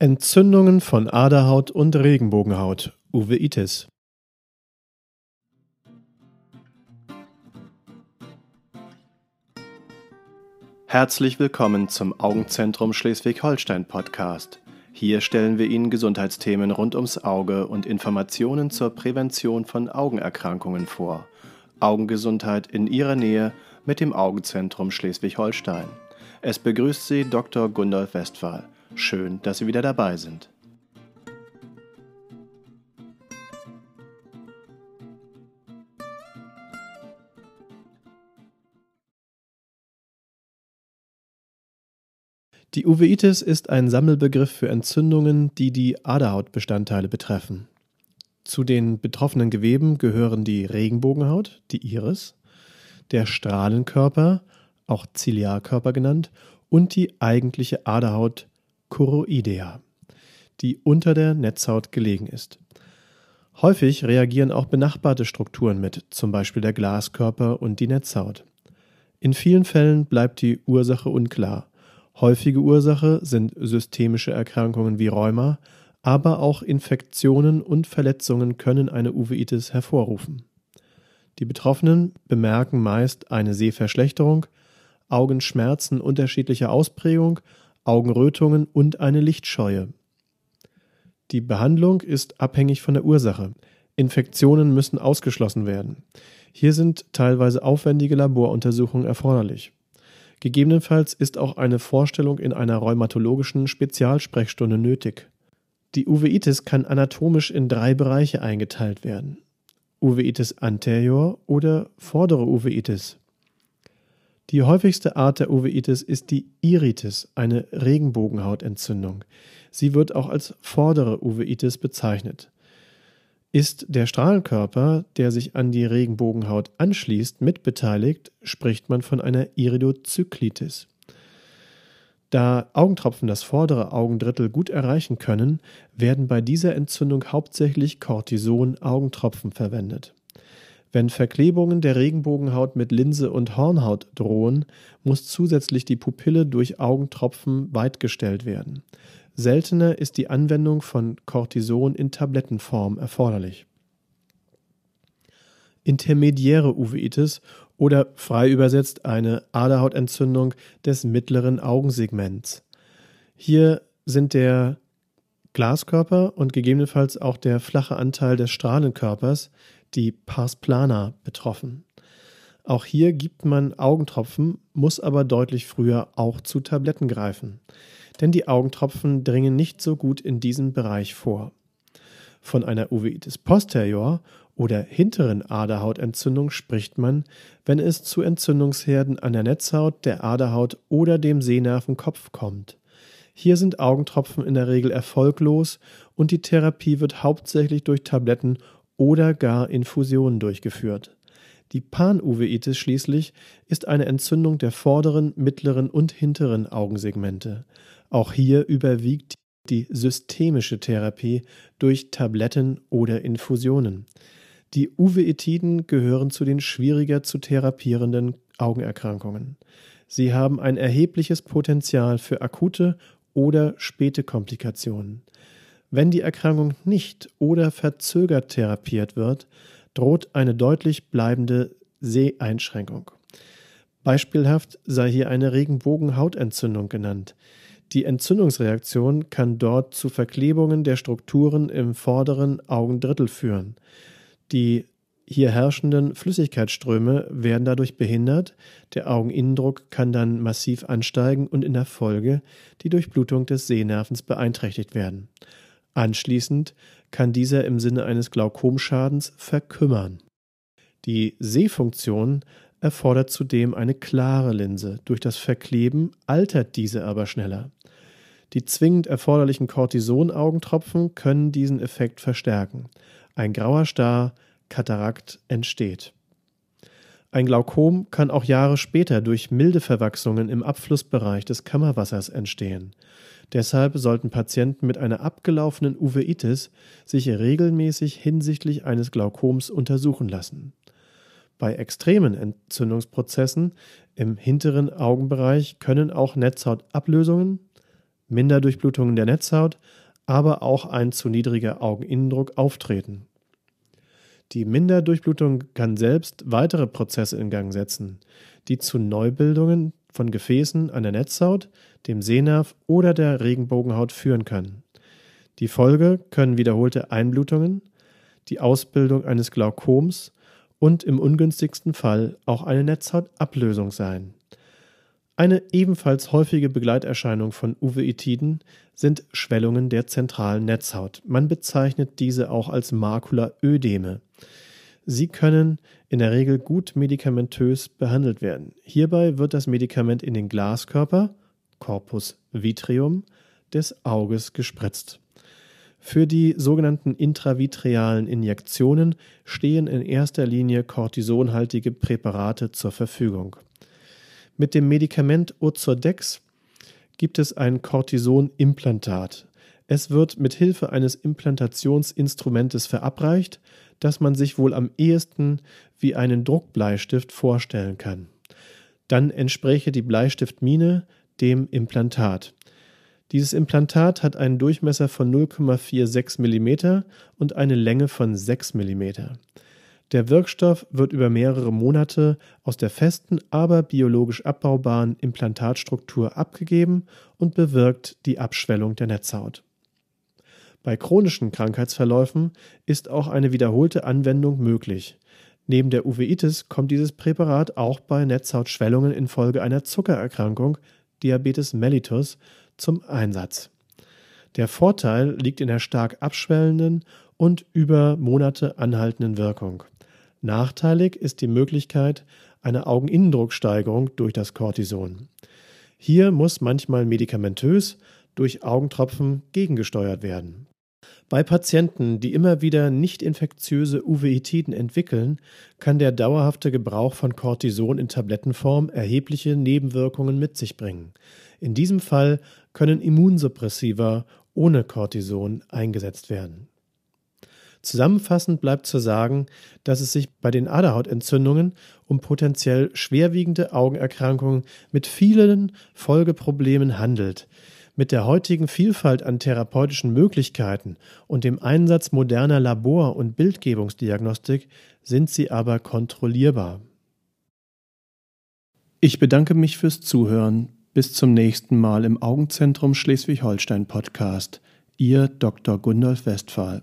Entzündungen von Aderhaut und Regenbogenhaut (Uveitis). Herzlich willkommen zum Augenzentrum Schleswig-Holstein Podcast. Hier stellen wir Ihnen Gesundheitsthemen rund ums Auge und Informationen zur Prävention von Augenerkrankungen vor. Augengesundheit in Ihrer Nähe mit dem Augenzentrum Schleswig-Holstein. Es begrüßt Sie Dr. Gundolf Westphal. Schön, dass Sie wieder dabei sind. Die Uveitis ist ein Sammelbegriff für Entzündungen, die die Aderhautbestandteile betreffen. Zu den betroffenen Geweben gehören die Regenbogenhaut, die Iris, der Strahlenkörper, auch Ziliarkörper genannt, und die eigentliche Aderhaut Choroidea, die unter der Netzhaut gelegen ist. Häufig reagieren auch benachbarte Strukturen mit, zum Beispiel der Glaskörper und die Netzhaut. In vielen Fällen bleibt die Ursache unklar. Häufige Ursache sind systemische Erkrankungen wie Rheuma, aber auch Infektionen und Verletzungen können eine Uveitis hervorrufen. Die Betroffenen bemerken meist eine Sehverschlechterung, Augenschmerzen unterschiedlicher Ausprägung Augenrötungen und eine Lichtscheue. Die Behandlung ist abhängig von der Ursache. Infektionen müssen ausgeschlossen werden. Hier sind teilweise aufwendige Laboruntersuchungen erforderlich. Gegebenenfalls ist auch eine Vorstellung in einer rheumatologischen Spezialsprechstunde nötig. Die Uveitis kann anatomisch in drei Bereiche eingeteilt werden. Uveitis anterior oder vordere Uveitis. Die häufigste Art der Uveitis ist die Iritis, eine Regenbogenhautentzündung. Sie wird auch als vordere Uveitis bezeichnet. Ist der Strahlenkörper, der sich an die Regenbogenhaut anschließt, mitbeteiligt, spricht man von einer Iridozyklitis. Da Augentropfen das vordere Augendrittel gut erreichen können, werden bei dieser Entzündung hauptsächlich Cortison-Augentropfen verwendet. Wenn Verklebungen der Regenbogenhaut mit Linse und Hornhaut drohen, muss zusätzlich die Pupille durch Augentropfen weitgestellt werden. Seltener ist die Anwendung von Cortison in Tablettenform erforderlich. Intermediäre Uveitis oder frei übersetzt eine Aderhautentzündung des mittleren Augensegments. Hier sind der Glaskörper und gegebenenfalls auch der flache Anteil des Strahlenkörpers die Pars plana betroffen. Auch hier gibt man Augentropfen, muss aber deutlich früher auch zu Tabletten greifen, denn die Augentropfen dringen nicht so gut in diesem Bereich vor. Von einer Uveitis posterior oder hinteren Aderhautentzündung spricht man, wenn es zu Entzündungsherden an der Netzhaut, der Aderhaut oder dem Sehnervenkopf kommt. Hier sind Augentropfen in der Regel erfolglos und die Therapie wird hauptsächlich durch Tabletten oder gar Infusionen durchgeführt. Die Panuveitis schließlich ist eine Entzündung der vorderen, mittleren und hinteren Augensegmente. Auch hier überwiegt die systemische Therapie durch Tabletten oder Infusionen. Die Uveitiden gehören zu den schwieriger zu therapierenden Augenerkrankungen. Sie haben ein erhebliches Potenzial für akute oder späte Komplikationen. Wenn die Erkrankung nicht oder verzögert therapiert wird, droht eine deutlich bleibende Seheinschränkung. Beispielhaft sei hier eine Regenbogenhautentzündung genannt. Die Entzündungsreaktion kann dort zu Verklebungen der Strukturen im vorderen Augendrittel führen. Die hier herrschenden Flüssigkeitsströme werden dadurch behindert, der Augeninnendruck kann dann massiv ansteigen und in der Folge die Durchblutung des Sehnervens beeinträchtigt werden. Anschließend kann dieser im Sinne eines Glaukomschadens verkümmern. Die Sehfunktion erfordert zudem eine klare Linse. Durch das Verkleben altert diese aber schneller. Die zwingend erforderlichen Cortison-Augentropfen können diesen Effekt verstärken. Ein grauer Star, Katarakt entsteht. Ein Glaukom kann auch Jahre später durch milde Verwachsungen im Abflussbereich des Kammerwassers entstehen. Deshalb sollten Patienten mit einer abgelaufenen Uveitis sich regelmäßig hinsichtlich eines Glaukoms untersuchen lassen. Bei extremen Entzündungsprozessen im hinteren Augenbereich können auch Netzhautablösungen, Minderdurchblutungen der Netzhaut, aber auch ein zu niedriger Augeninnendruck auftreten. Die Minderdurchblutung kann selbst weitere Prozesse in Gang setzen, die zu Neubildungen von Gefäßen an der Netzhaut, dem Sehnerv oder der Regenbogenhaut führen können. Die Folge können wiederholte Einblutungen, die Ausbildung eines Glaukoms und im ungünstigsten Fall auch eine Netzhautablösung sein. Eine ebenfalls häufige Begleiterscheinung von Uveitiden sind Schwellungen der zentralen Netzhaut. Man bezeichnet diese auch als Makulaödeme. Sie können in der Regel gut medikamentös behandelt werden. Hierbei wird das Medikament in den Glaskörper, Corpus vitreum, des Auges gespritzt. Für die sogenannten intravitrealen Injektionen stehen in erster Linie kortisonhaltige Präparate zur Verfügung. Mit dem Medikament Ozurdex gibt es ein Cortison-Implantat. Es wird mit Hilfe eines Implantationsinstrumentes verabreicht, das man sich wohl am ehesten wie einen Druckbleistift vorstellen kann. Dann entspräche die Bleistiftmine dem Implantat. Dieses Implantat hat einen Durchmesser von 0,46 mm und eine Länge von 6 mm. Der Wirkstoff wird über mehrere Monate aus der festen, aber biologisch abbaubaren Implantatstruktur abgegeben und bewirkt die Abschwellung der Netzhaut. Bei chronischen Krankheitsverläufen ist auch eine wiederholte Anwendung möglich. Neben der Uveitis kommt dieses Präparat auch bei Netzhautschwellungen infolge einer Zuckererkrankung, Diabetes mellitus, zum Einsatz. Der Vorteil liegt in der stark abschwellenden und über Monate anhaltenden Wirkung. Nachteilig ist die Möglichkeit einer Augeninnendrucksteigerung durch das Cortison. Hier muss manchmal medikamentös durch Augentropfen gegengesteuert werden. Bei Patienten, die immer wieder nicht infektiöse Uveitiden entwickeln, kann der dauerhafte Gebrauch von Cortison in Tablettenform erhebliche Nebenwirkungen mit sich bringen. In diesem Fall können Immunsuppressiva ohne Cortison eingesetzt werden. Zusammenfassend bleibt zu sagen, dass es sich bei den Aderhautentzündungen um potenziell schwerwiegende Augenerkrankungen mit vielen Folgeproblemen handelt. Mit der heutigen Vielfalt an therapeutischen Möglichkeiten und dem Einsatz moderner Labor- und Bildgebungsdiagnostik sind sie aber kontrollierbar. Ich bedanke mich fürs Zuhören. Bis zum nächsten Mal im Augenzentrum Schleswig-Holstein Podcast. Ihr Dr. Gundolf Westphal.